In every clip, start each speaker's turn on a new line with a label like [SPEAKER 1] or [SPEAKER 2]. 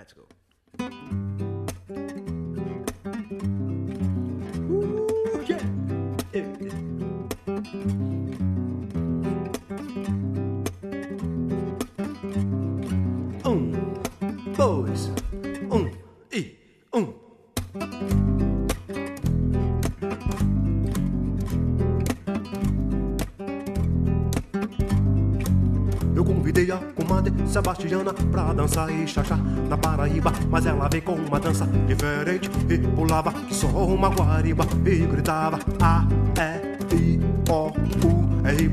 [SPEAKER 1] Let's go. Pra dançar e chachar na Paraíba, mas ela veio com uma dança diferente e pulava que só uma guariba e gritava A, E, I, O, U, é Y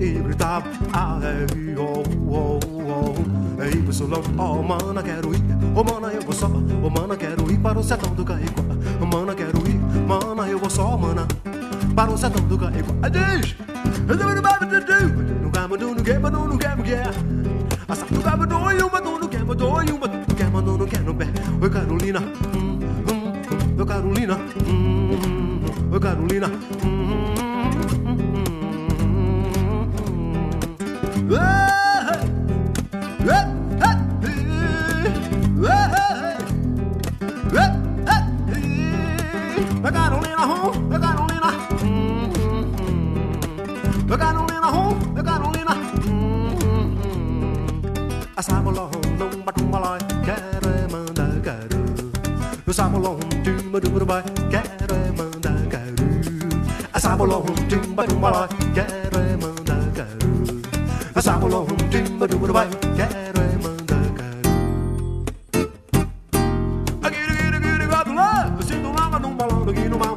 [SPEAKER 1] e gritava A, E, I, O, U, O, O, é Y, oh mana quero ir, oh mana eu vou só, oh mana quero ir para o sertão do Caico, oh mana quero ir, mana eu vou só, mana para o sertão do Caico. Adeus! No gama do no gama do no gama que mina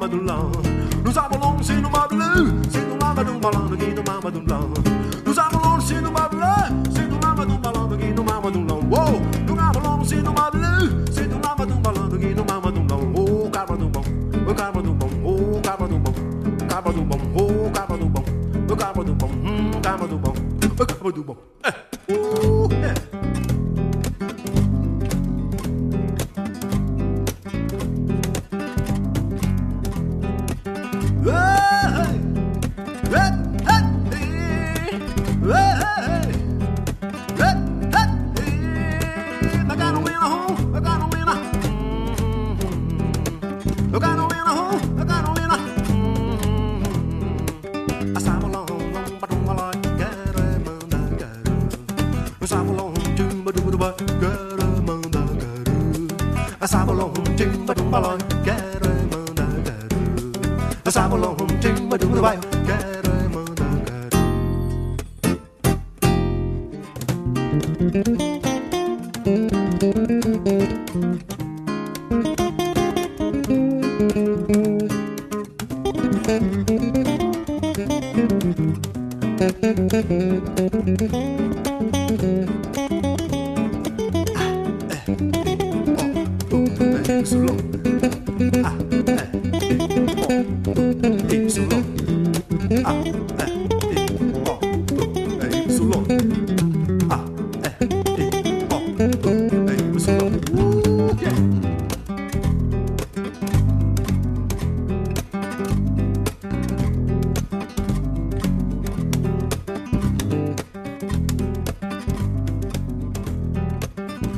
[SPEAKER 1] mamadoulan. Nous avons si nous mableu, si nous mamadou malan, qui nous mamadoulan. Nous avons si nous mableu, si nous mamadou malan, qui nous mamadoulan. Wow, nous avons si nous mableu, si nous mamadou malan, qui nous mamadoulan. Oh, cabadou bon, oh cabadou bon, oh cabadou bon, oh bon, oh cabadou bon, hmm, oh cabadou bon, hmm, cabadou bon, oh cabadou bon.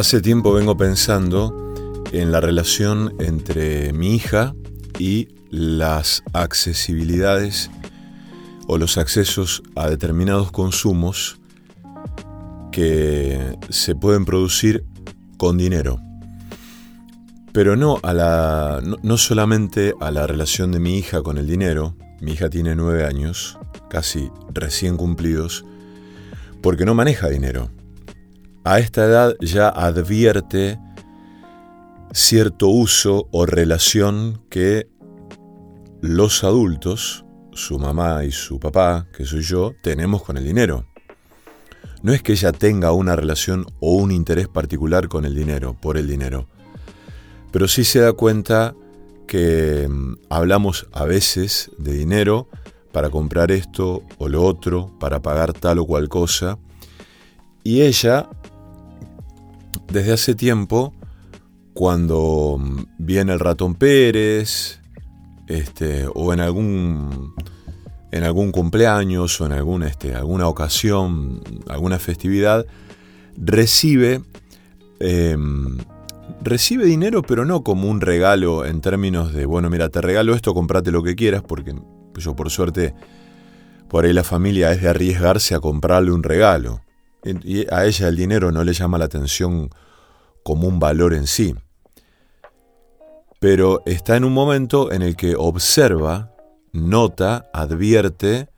[SPEAKER 2] Hace tiempo vengo pensando en la relación entre mi hija y las accesibilidades o los accesos a determinados consumos que se pueden producir con dinero. Pero no, a la, no, solamente a la relación de mi hija con el dinero, mi hija tiene nueve años, casi recién cumplidos, porque no maneja dinero a esta edad ya advierte cierto uso o relación que los adultos, su mamá y su papá, que soy yo, tenemos con el dinero. no es que ella tenga una relación o un interés particular con el dinero, por el dinero, pero sí se da cuenta que mm, hablamos a veces de dinero para comprar esto o lo otro, para pagar tal o cual cosa, y ella, desde hace tiempo, cuando viene el ratón Pérez, este, o en algún en algún cumpleaños o en algún, este, alguna ocasión, alguna festividad, recibe, em, recibe dinero, pero no como un regalo en términos de, bueno, mira, te regalo esto, comprate lo que quieras, porque yo por suerte, por ahí la familia es de arriesgarse a comprarle un regalo. Y a ella el dinero no le llama la atención como un valor en sí. Pero está en un momento en el que observa nota, advierte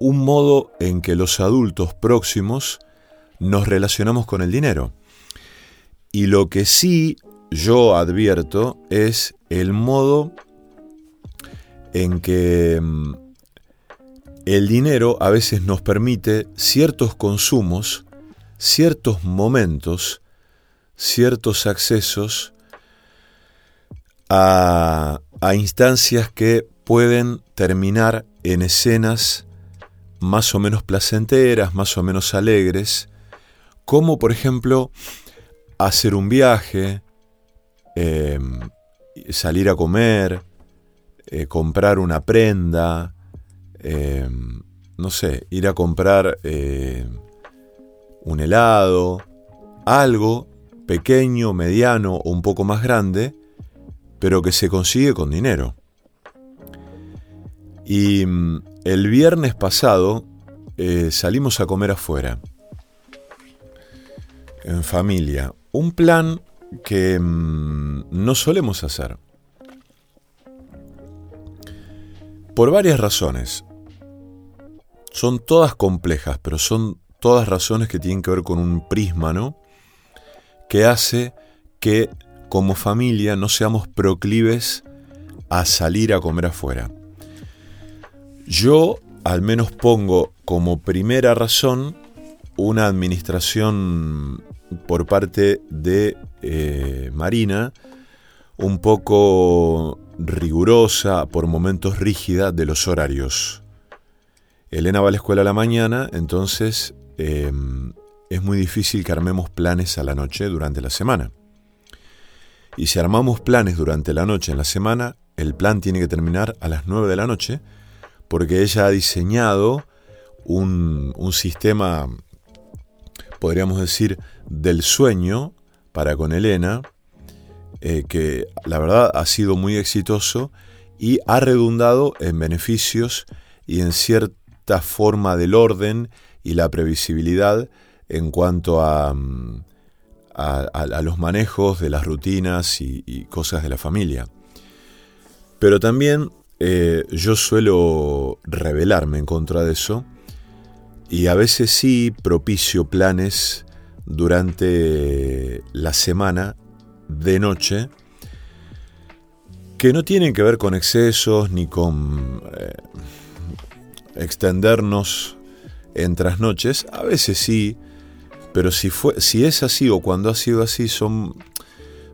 [SPEAKER 2] un modo en que los adultos próximos nos relacionamos con el dinero. Y lo que sí yo advierto es el modo en que mm, el dinero a veces nos permite ciertos consumos, ciertos momentos, ciertos accesos a, a instancias que pueden terminar en escenas más o menos placenteras, más o menos alegres, como por ejemplo hacer un viaje, em, salir a comer, eh, comprar una prenda, em, no sé, ir a comprar eh, un helado, algo pequeño, mediano o un poco más grande, pero que se consigue con dinero. Y mm, el viernes pasado eh, salimos a comer afuera, en familia. Un plan que no solemos hacer. Por varias razones. Son todas complejas, pero son todas razones que tienen que ver con un prisma, ¿no? Que hace que como familia no seamos proclives a salir a comer afuera. Yo al menos pongo como primera razón una administración por parte de eh, Marina un poco rigurosa, por momentos rígida de los horarios. Elena va a la escuela a la mañana, entonces em, es muy difícil que armemos planes a la noche durante la semana. Y si armamos planes durante la noche en la semana, el plan tiene que terminar a las 9 de la noche porque ella ha diseñado un, sistema, podríamos decir, del sueño para con Elena, eh, que la verdad ha sido muy exitoso y ha redundado en beneficios y en cierta forma del orden y la previsibilidad en cuanto a, mm, a, los manejos de las rutinas y, y, cosas de la familia. Pero también eh, yo suelo rebelarme en contra de eso y a veces sí propicio planes durante la semana de noche que no tienen que ver con excesos ni con eh, extendernos en trasnoches, a veces sí, pero si, fue, si es así o cuando ha sido así son,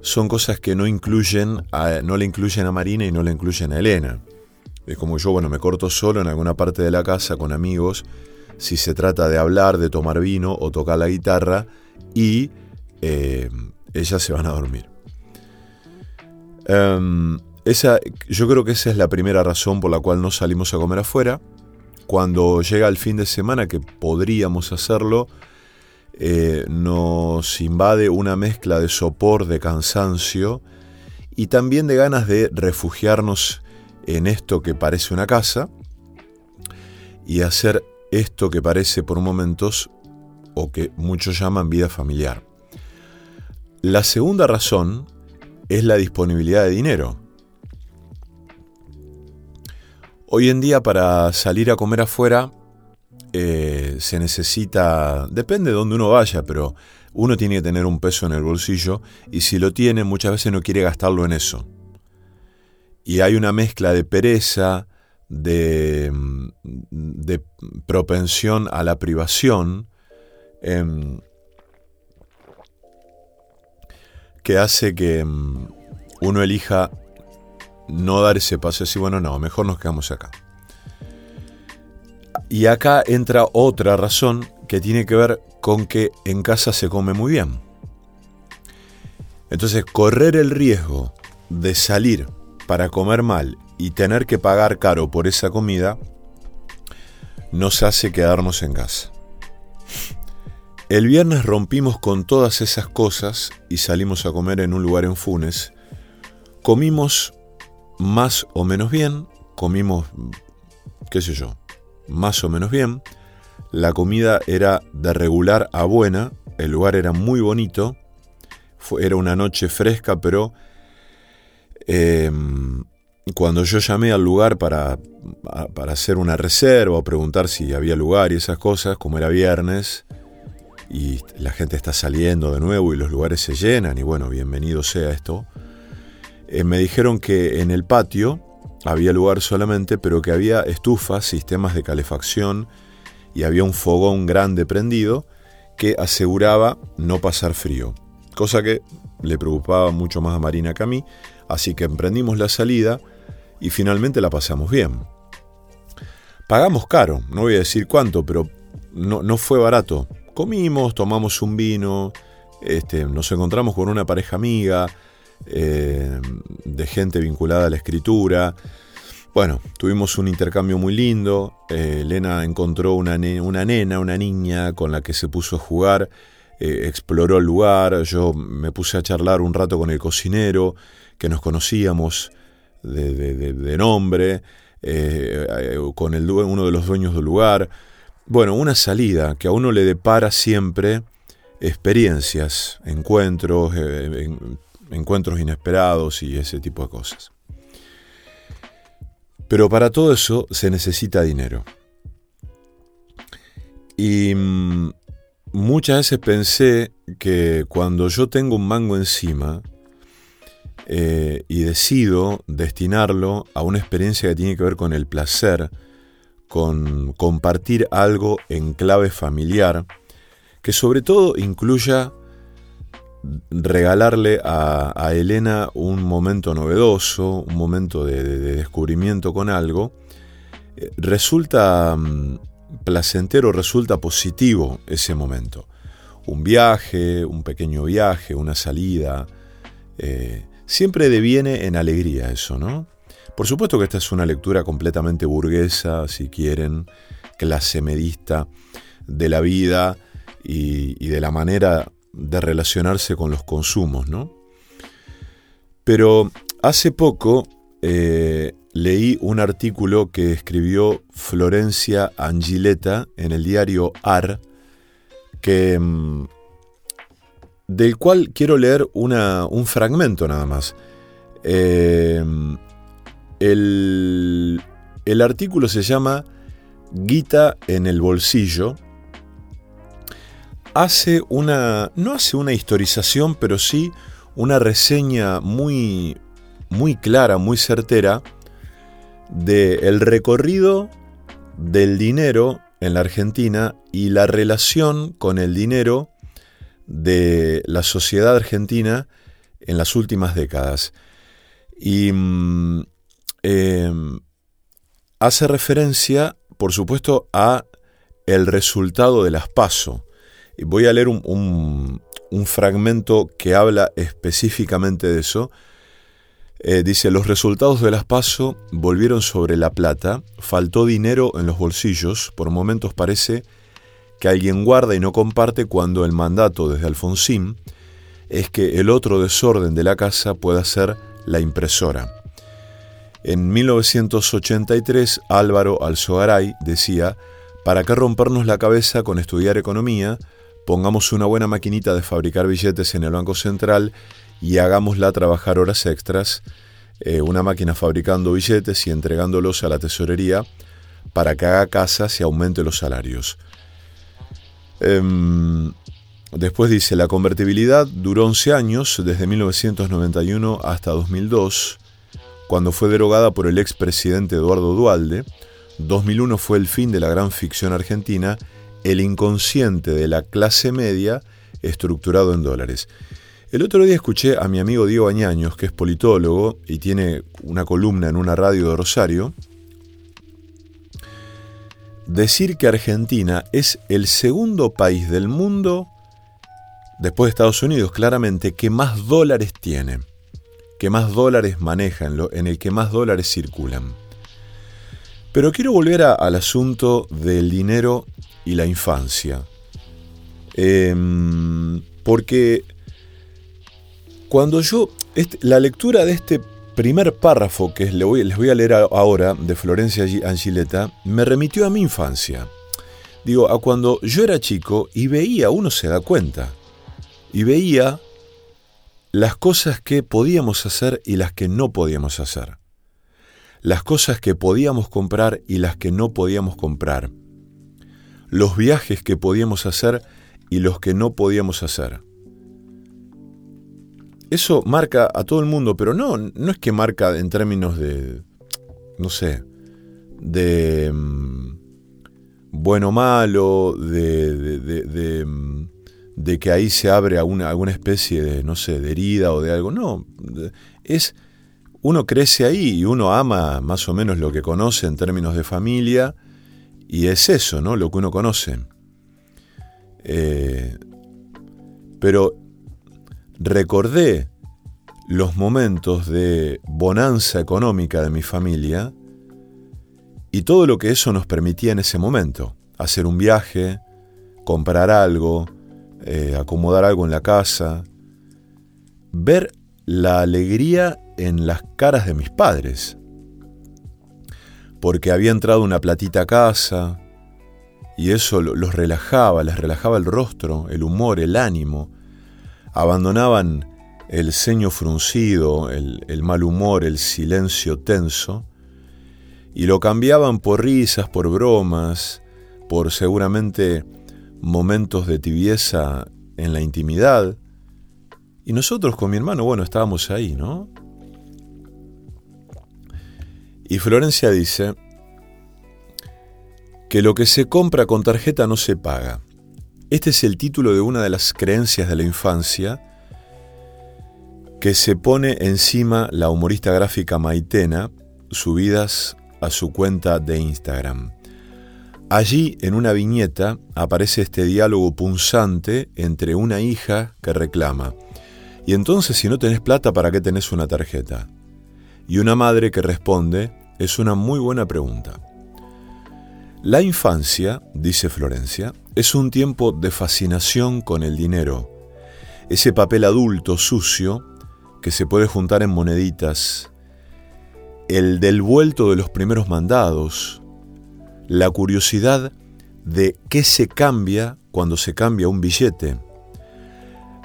[SPEAKER 2] son cosas que no incluyen no le incluyen a Marina y no le incluyen a Elena. Es como yo, bueno, me corto solo en alguna parte de la casa con amigos, si se trata de hablar, de tomar vino o tocar la guitarra y eh, ellas se van a dormir. Em, esa, yo creo que esa es la primera razón por la cual no salimos a comer afuera. Cuando llega el fin de semana, que podríamos hacerlo, eh, nos invade una mezcla de sopor, de cansancio y también de ganas de refugiarnos en esto que parece una casa y hacer esto que parece por momentos o que muchos llaman vida familiar. La segunda razón es la disponibilidad de dinero. Hoy en día para salir a comer afuera eh, se necesita, depende de dónde uno vaya, pero uno tiene que tener un peso en el bolsillo y si lo tiene muchas veces no quiere gastarlo en eso. Y hay una mezcla de pereza, de, de, propensión a la privación, em, que hace que em, uno elija no dar ese paso así, bueno, no, mejor nos quedamos acá. Y acá entra otra razón que tiene que ver con que en casa se come muy bien. Entonces, correr el riesgo de salir para comer mal y tener que pagar caro por esa comida nos hace quedarnos en casa. El viernes rompimos con todas esas cosas y salimos a comer en un lugar en Funes. Comimos más o menos bien, comimos, qué sé yo, más o menos bien. La comida era de regular a buena, el lugar era muy bonito, era una noche fresca, pero em, cuando yo llamé al lugar para, para hacer una reserva o preguntar si había lugar y esas cosas, como era viernes, y la gente está saliendo de nuevo y los lugares se llenan, y bueno, bienvenido sea esto, eh, me dijeron que en el patio había lugar solamente, pero que había estufas, sistemas de calefacción y había un fogón grande prendido que aseguraba no pasar frío, cosa que le preocupaba mucho más a Marina que a mí, así que emprendimos la salida y finalmente la pasamos bien. Pagamos caro, no voy a decir cuánto, pero no, no fue barato. Comimos, tomamos un vino, este, nos encontramos con una pareja amiga, eh, de gente vinculada a la escritura. Bueno, tuvimos un intercambio muy lindo. Eh, Elena encontró una, una, nena, una niña con la que se puso a jugar, eh, exploró el lugar. Yo me puse a charlar un rato con el cocinero, que nos conocíamos de, nombre, con el, uno de los dueños del lugar. Bueno, una salida que a uno le depara siempre experiencias, encuentros, encuentros inesperados y ese tipo de cosas. Pero para todo eso se necesita dinero. Y mm, muchas veces pensé que cuando yo tengo un mango encima eh, y decido destinarlo a una experiencia que tiene que ver con el placer, con compartir algo en clave familiar, que sobre todo incluya regalarle a, Elena un momento novedoso, un momento de, descubrimiento con algo, eh, resulta mm, placentero, resulta positivo ese momento. Un viaje, un pequeño viaje, una salida, eh, siempre deviene en alegría eso, ¿no? Por supuesto que esta es una lectura completamente burguesa, si quieren, clase medista de la vida y de la manera de relacionarse con los consumos, ¿no? Pero hace poco eh, leí un artículo que escribió Florencia Angileta en el diario AR, que, mm, del cual quiero leer un fragmento nada más. Eh, el, el artículo se llama Guita en el bolsillo hace una, no hace una historización, pero sí una reseña muy, muy clara, muy certera del el recorrido del dinero en la Argentina y la relación con el dinero de la sociedad argentina en las últimas décadas. Y mm, em, hace referencia, por supuesto, a el resultado de las PASO, Voy a leer un, fragmento que habla específicamente de eso. Eh, dice, los resultados de las PASO volvieron sobre la plata, faltó dinero en los bolsillos, por momentos parece que alguien guarda y no comparte cuando el mandato desde Alfonsín es que el otro desorden de la casa pueda ser la impresora. En 1983 Álvaro Alzogaray decía, ¿para qué rompernos la cabeza con estudiar economía pongamos una buena maquinita de fabricar billetes en el Banco Central y hagámosla trabajar horas extras, eh, una máquina fabricando billetes y entregándolos a la tesorería para que haga casas y aumente los salarios. Em, después dice, la convertibilidad duró 11 años, desde 1991 hasta 2002, cuando fue derogada por el expresidente Eduardo Dualde. 2001 fue el fin de la gran ficción argentina el inconsciente de la clase media estructurado en dólares. El otro día escuché a mi amigo Diego Añaños, que es politólogo y tiene una columna en una radio de Rosario, decir que Argentina es el segundo país del mundo, después de Estados Unidos, claramente, que más dólares tiene, que más dólares maneja, en, el que más dólares circulan. Pero quiero volver al asunto del dinero y la infancia. Em, porque cuando yo, este, la lectura de este primer párrafo que les voy, a leer ahora de Florencia Angileta me remitió a mi infancia. Digo, a cuando yo era chico y veía, uno se da cuenta, y veía las cosas que podíamos hacer y las que no podíamos hacer. Las cosas que podíamos comprar y las que no podíamos comprar. Los viajes que podíamos hacer y los que no podíamos hacer eso marca a todo el mundo, pero no, no es que marca en términos de, no sé, de mm, bueno malo, de, de, mm, de, que ahí se abre alguna, alguna especie de, no sé, de herida o de algo. No, es, uno crece ahí y uno ama más o menos lo que conoce en términos de familia y es eso, ¿no? Lo que uno conoce. Eh, pero recordé los momentos de bonanza económica de mi familia y todo lo que eso nos permitía en ese momento. Hacer un viaje, comprar algo, eh, acomodar algo en la casa, ver la alegría en las caras de mis padres, porque había entrado una platita a casa y eso los relajaba, les relajaba el rostro, el humor, el ánimo, abandonaban el ceño fruncido, el, el, mal humor, el silencio tenso, y lo cambiaban por risas, por bromas, por seguramente momentos de tibieza en la intimidad. Y nosotros con mi hermano, bueno, estábamos ahí, ¿no? Y Florencia dice que lo que se compra con tarjeta no se paga. Este es el título de una de las creencias de la infancia que se pone encima la humorista gráfica Maitena, subidas a su cuenta de Instagram. Allí, en una viñeta, aparece este diálogo punzante entre una hija que reclama, y entonces si no tenés plata, ¿para qué tenés una tarjeta? Y una madre que responde, es una muy buena pregunta. La infancia, dice Florencia, es un tiempo de fascinación con el dinero, ese papel adulto sucio que se puede juntar en moneditas, el del vuelto de los primeros mandados, la curiosidad de qué se cambia cuando se cambia un billete.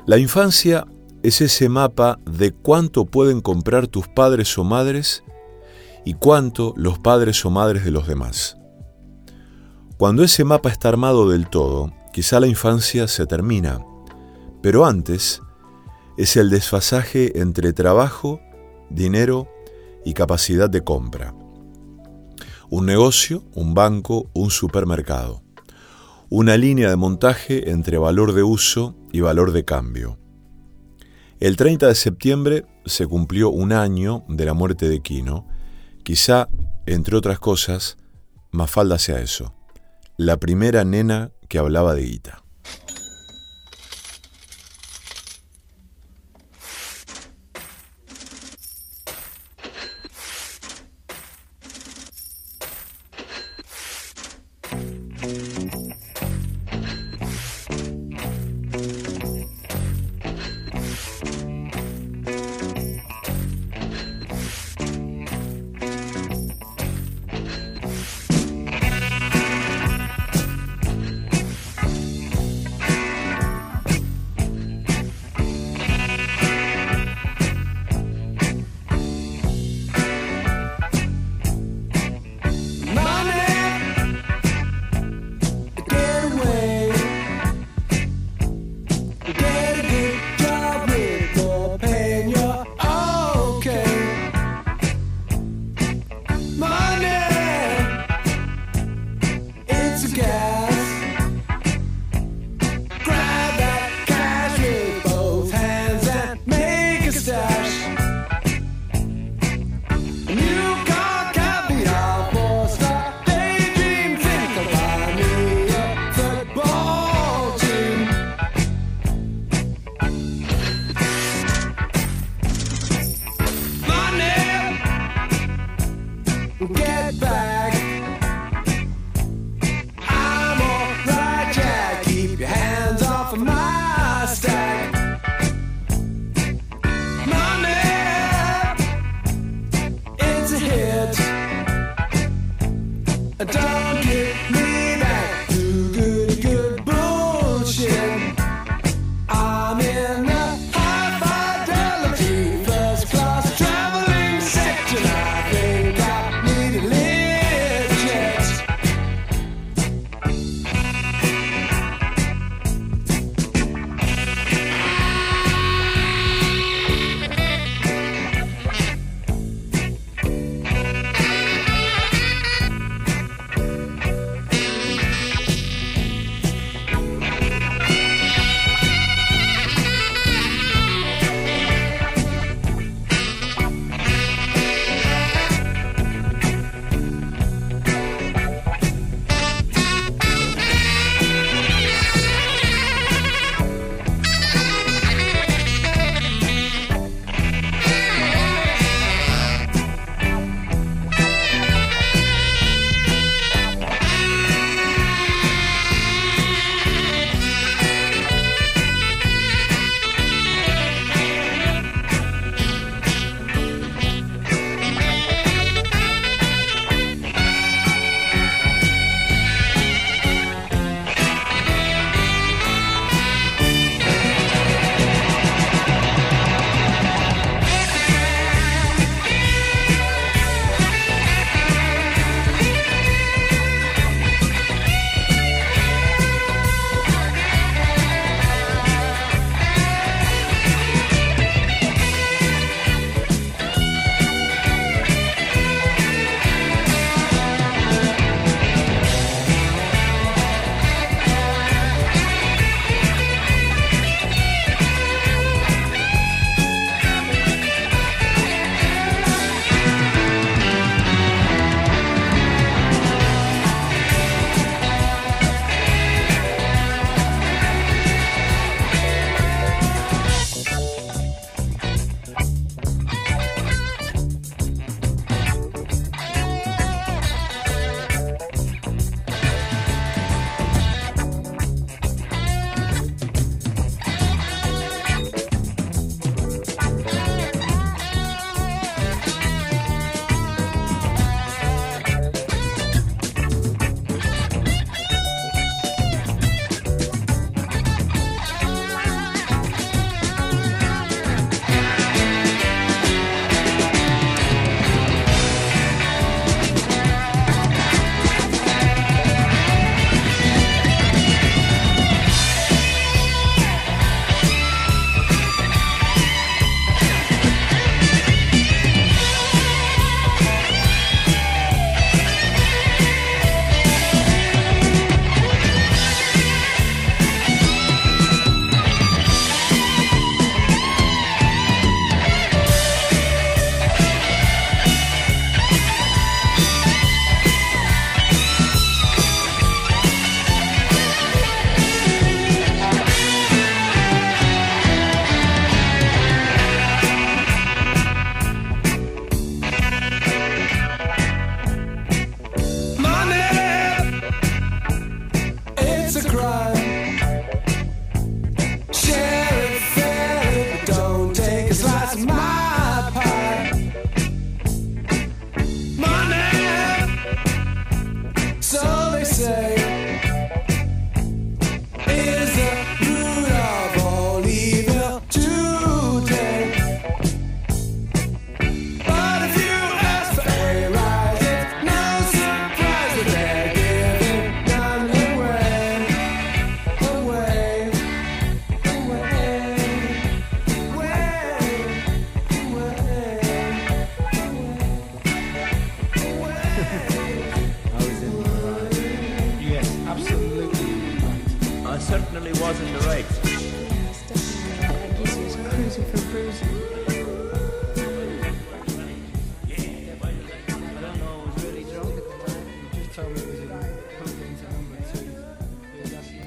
[SPEAKER 2] La infancia es ese mapa de cuánto pueden comprar tus padres o madres y cuánto los padres o madres de los demás. Cuando ese mapa está armado del todo, quizá la infancia se termina, pero antes es el desfasaje entre trabajo, dinero y capacidad de compra. Un negocio, un banco, un supermercado. Una línea de montaje entre valor de uso y valor de cambio. El 30 de septiembre se cumplió un año de la muerte de Quino. Quizá, entre otras cosas, Mafalda sea eso la primera nena que hablaba de guita.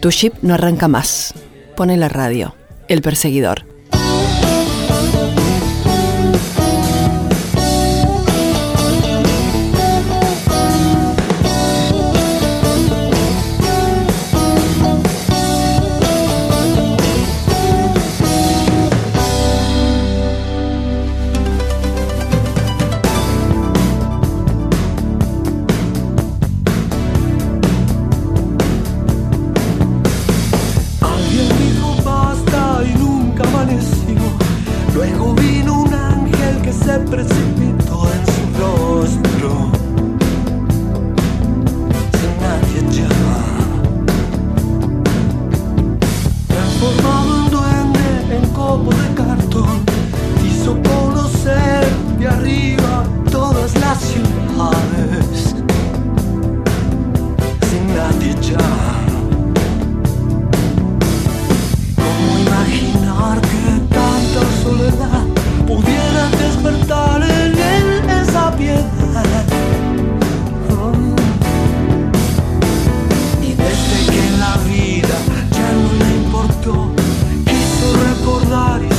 [SPEAKER 3] Tu ship no arranca más. Pone la radio. El perseguidor.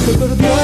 [SPEAKER 4] se perdió.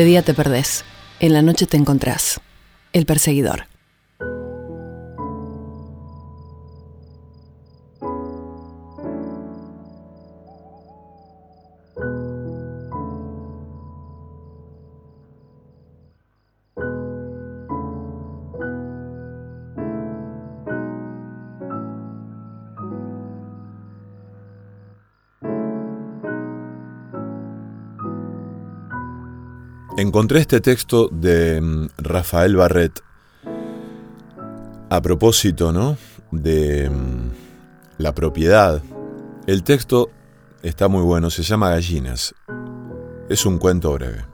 [SPEAKER 4] De
[SPEAKER 3] día te perdés, en la noche te encontrás. El perseguidor.
[SPEAKER 2] Encontré este texto de mm, Rafael Barret a propósito, ¿no? De mm, la propiedad. El texto está muy bueno, se llama Gallinas. Es un cuento breve.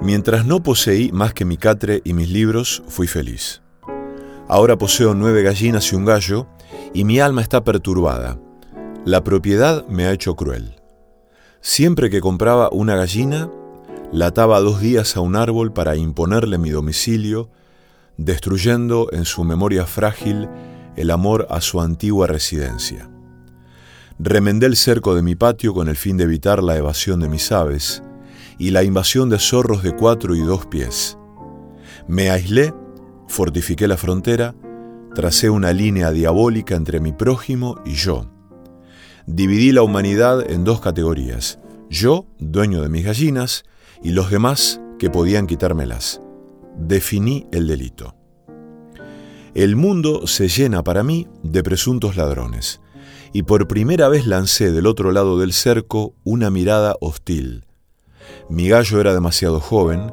[SPEAKER 2] Mientras no poseí más que mi catre y mis libros, fui feliz. Ahora poseo nueve gallinas y un gallo, y mi alma está perturbada. La propiedad me ha hecho cruel. Siempre que compraba una gallina, la ataba dos días a un árbol para imponerle mi domicilio, destruyendo en su memoria frágil el amor a su antigua residencia. Remendé el cerco de mi patio con el fin de evitar la evasión de mis aves y la invasión de zorros de cuatro y dos pies. Me aislé, fortifiqué la frontera, tracé una línea diabólica entre mi prójimo y yo dividí la humanidad en dos categorías, yo, dueño de mis gallinas, y los demás que podían quitármelas. Definí el delito. El mundo se llena para mí de presuntos ladrones, y por primera vez lancé del otro lado del cerco una mirada hostil. Mi gallo era demasiado joven,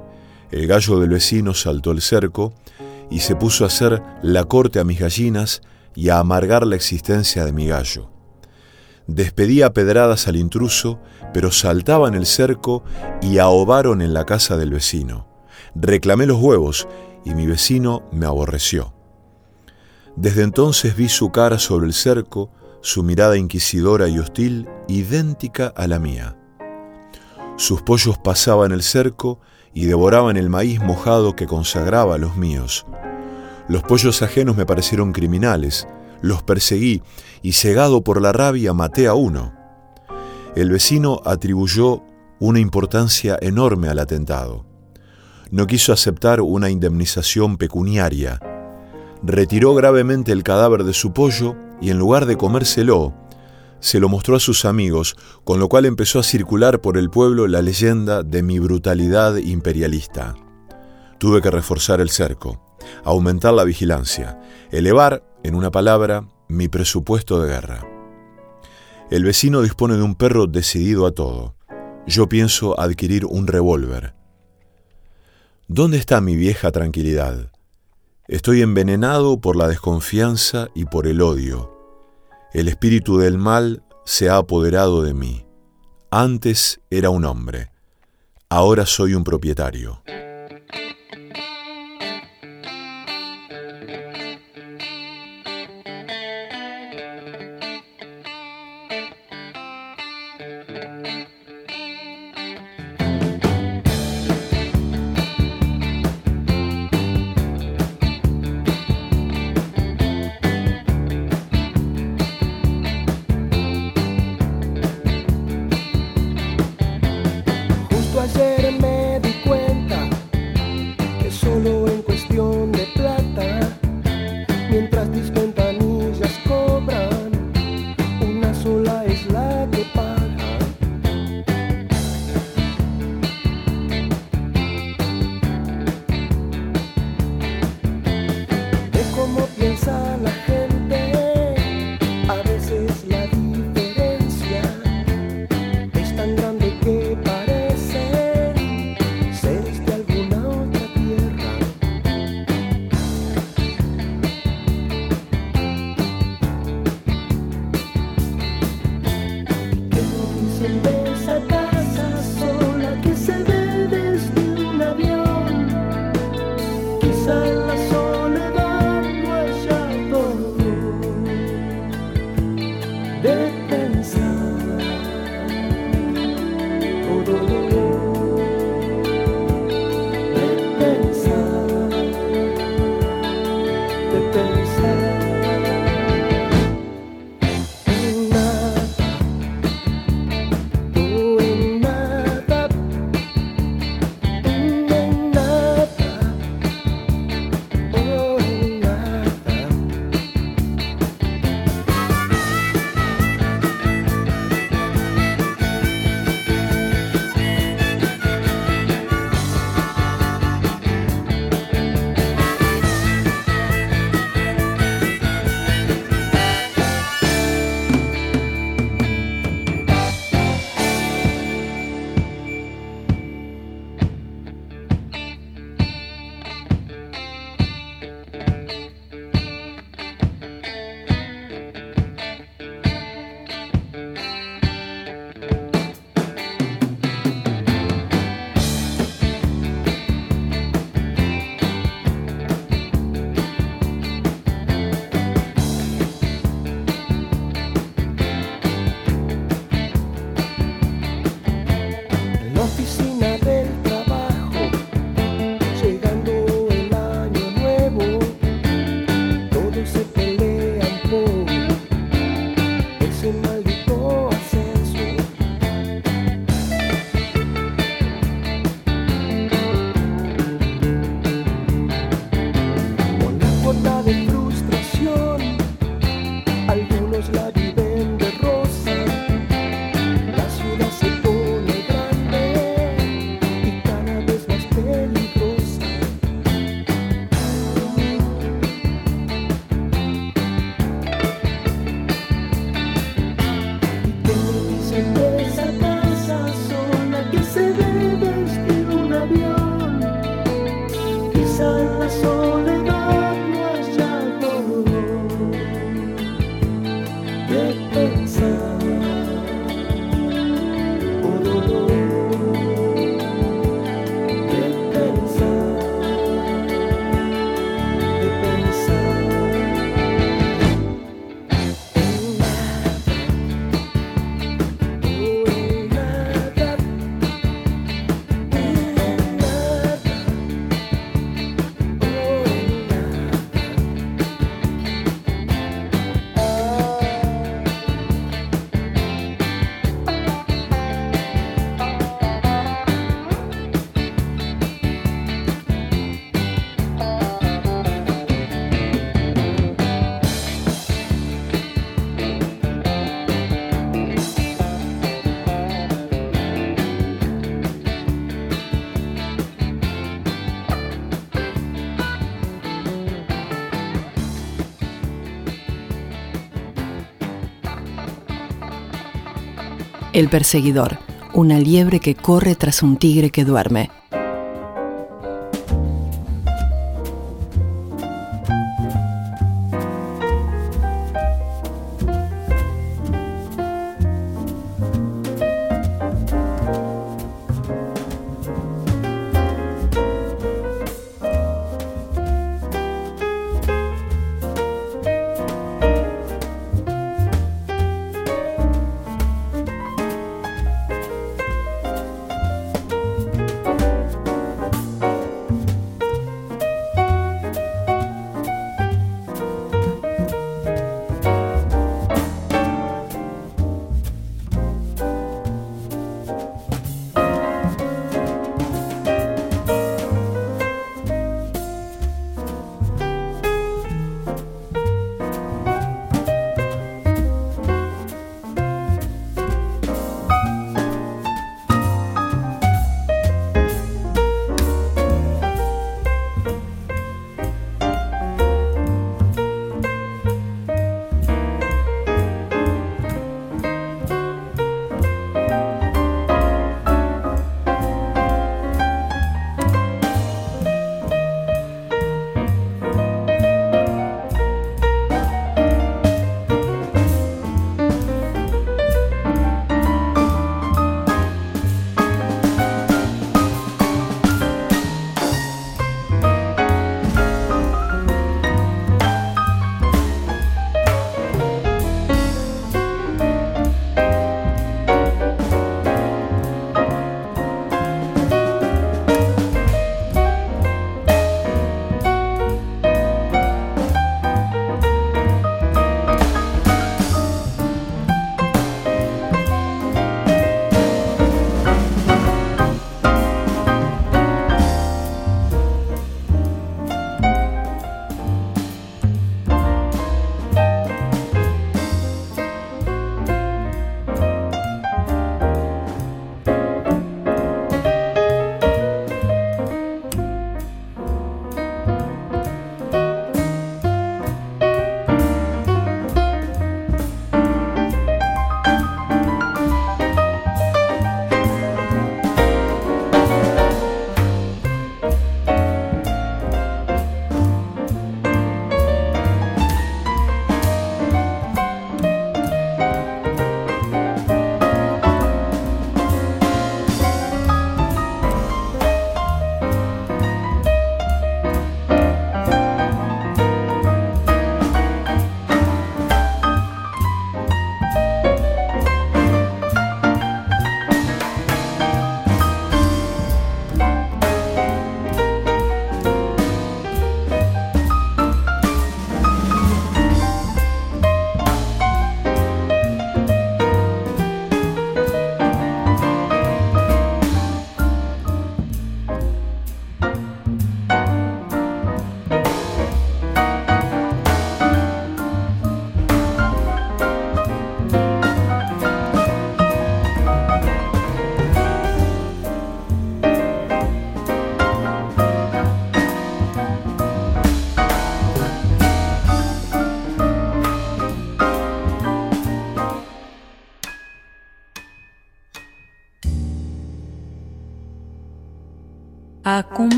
[SPEAKER 2] el gallo del vecino saltó el cerco y se puso a hacer la corte a mis gallinas y a amargar la existencia de mi gallo. Despedía pedradas al intruso, pero saltaban el cerco y ahobaron en la casa del vecino. Reclamé los huevos y mi vecino me aborreció. Desde entonces vi su cara sobre el cerco, su mirada inquisidora y hostil, idéntica a la mía. Sus pollos pasaban el cerco y devoraban el maíz mojado que consagraba a los míos. Los pollos ajenos me parecieron criminales, los perseguí y cegado por la rabia maté a uno. El vecino atribuyó una importancia enorme al atentado. No quiso aceptar una indemnización pecuniaria. Retiró gravemente el cadáver de su pollo y en lugar de comérselo, se lo mostró a sus amigos, con lo cual empezó a circular por el pueblo la leyenda de mi brutalidad imperialista. Tuve que reforzar el cerco, aumentar la vigilancia, elevar en una palabra, mi presupuesto de guerra. El vecino dispone de un perro decidido a todo. Yo pienso adquirir un revólver. ¿Dónde está mi vieja tranquilidad? Estoy envenenado por la desconfianza y por el odio. El espíritu del mal se ha apoderado de mí. Antes era un hombre, ahora soy un propietario.
[SPEAKER 4] de pensar.
[SPEAKER 3] El perseguidor, una liebre que corre tras un tigre que duerme.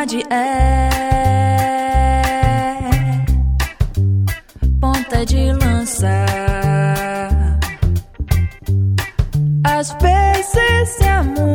[SPEAKER 5] verdade é ponta de lança. Às vezes esse amor.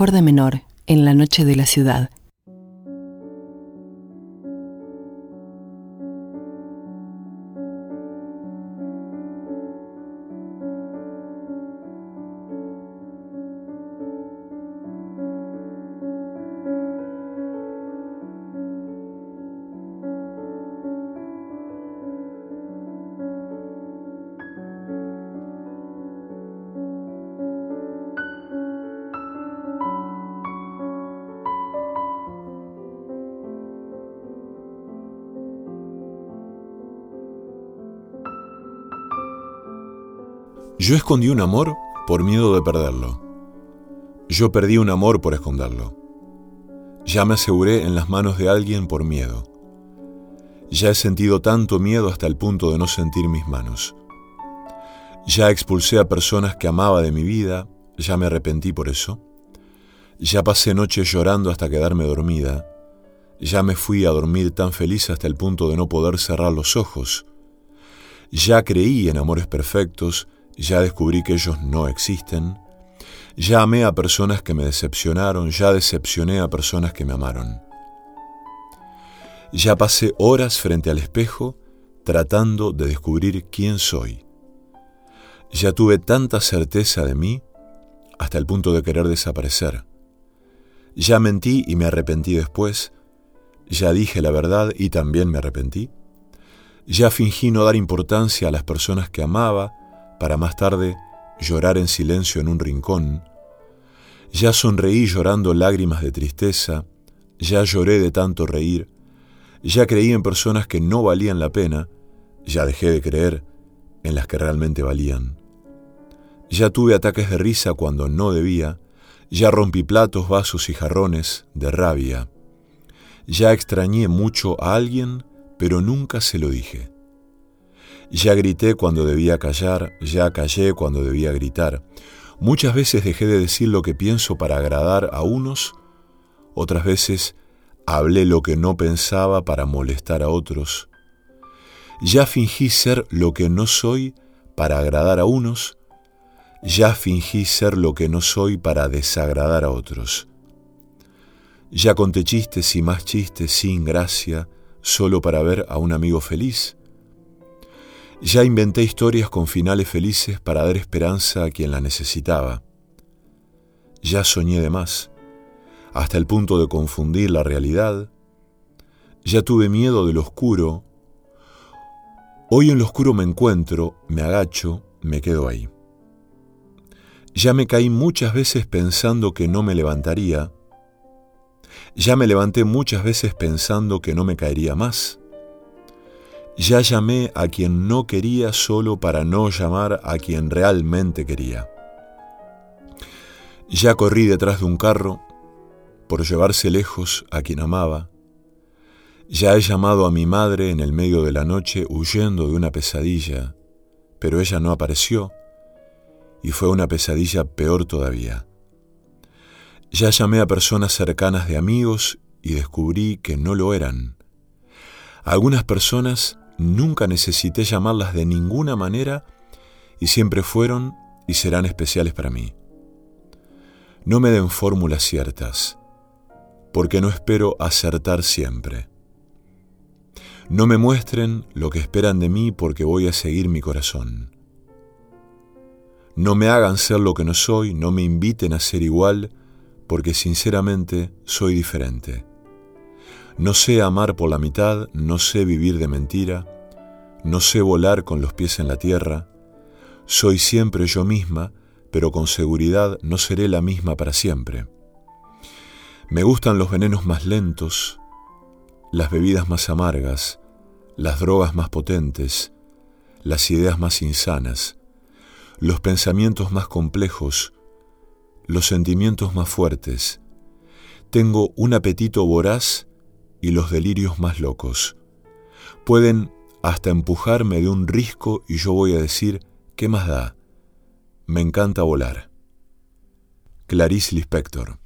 [SPEAKER 3] Acorde menor en la noche de la ciudad.
[SPEAKER 2] Yo escondí un amor por miedo de perderlo. Yo perdí un amor por esconderlo. Ya me aseguré en las manos de alguien por miedo. Ya he sentido tanto miedo hasta el punto de no sentir mis manos. Ya expulsé a personas que amaba de mi vida, ya me arrepentí por eso. Ya pasé noches llorando hasta quedarme dormida. Ya me fui a dormir tan feliz hasta el punto de no poder cerrar los ojos. Ya creí en amores perfectos, ya descubrí que ellos no existen. Ya amé a personas que me decepcionaron, ya decepcioné a personas que me amaron. Ya pasé horas frente al espejo tratando de descubrir quién soy. Ya tuve tanta certeza de mí hasta el punto de querer desaparecer. Ya mentí y me arrepentí después. Ya dije la verdad y también me arrepentí. Ya fingí no dar importancia a las personas que amaba para más tarde llorar en silencio en un rincón. Ya sonreí llorando lágrimas de tristeza, ya lloré de tanto reír, ya creí en personas que no valían la pena, ya dejé de creer en las que realmente valían. Ya tuve ataques de risa cuando no debía, ya rompí platos, vasos y jarrones de rabia. Ya extrañé mucho a alguien, pero nunca se lo dije. Ya grité cuando debía callar, ya callé cuando debía gritar. Muchas veces dejé de decir lo que pienso para agradar a unos, otras veces hablé lo que no pensaba para molestar a otros. Ya fingí ser lo que no soy para agradar a unos, ya fingí ser lo que no soy para desagradar a otros. Ya conté chistes y más chistes sin gracia, solo para ver a un amigo feliz. Ya inventé historias con finales felices para dar esperanza a quien la necesitaba. Ya soñé de más, hasta el punto de confundir la realidad. Ya tuve miedo del oscuro. Hoy en lo oscuro me encuentro, me agacho, me quedo ahí. Ya me caí muchas veces pensando que no me levantaría. Ya me levanté muchas veces pensando que no me caería más. Ya llamé a quien no quería solo para no llamar a quien realmente quería. Ya corrí detrás de un carro por llevarse lejos a quien amaba. Ya he llamado a mi madre en el medio de la noche huyendo de una pesadilla, pero ella no apareció y fue una pesadilla peor todavía. Ya llamé a personas cercanas de amigos y descubrí que no lo eran. Algunas personas nunca necesité llamarlas de ninguna manera y siempre fueron y serán especiales para mí. No me den fórmulas ciertas, porque no espero acertar siempre. No me muestren lo que esperan de mí porque voy a seguir mi corazón. No me hagan ser lo que no soy, no me inviten a ser igual, porque sinceramente soy diferente. No sé amar por la mitad, no sé vivir de mentira, no sé volar con los pies en la tierra, soy siempre yo misma, pero con seguridad no seré la misma para siempre. Me gustan los venenos más lentos, las bebidas más amargas, las drogas más potentes, las ideas más insanas, los pensamientos más complejos, los sentimientos más fuertes. Tengo un apetito voraz y los delirios más locos. Pueden hasta empujarme de un risco y yo voy a decir, ¿qué más da? Me encanta volar. Clarice Lispector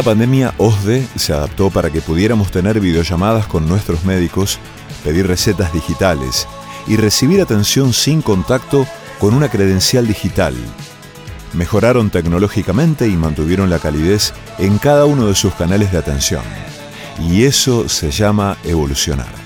[SPEAKER 2] esta pandemia, OSDE se adaptó para que pudiéramos tener videollamadas con nuestros médicos, pedir recetas digitales y recibir atención sin contacto con una credencial digital. Mejoraron tecnológicamente y mantuvieron la calidez en cada uno de sus canales de atención. Y eso se llama evolucionar.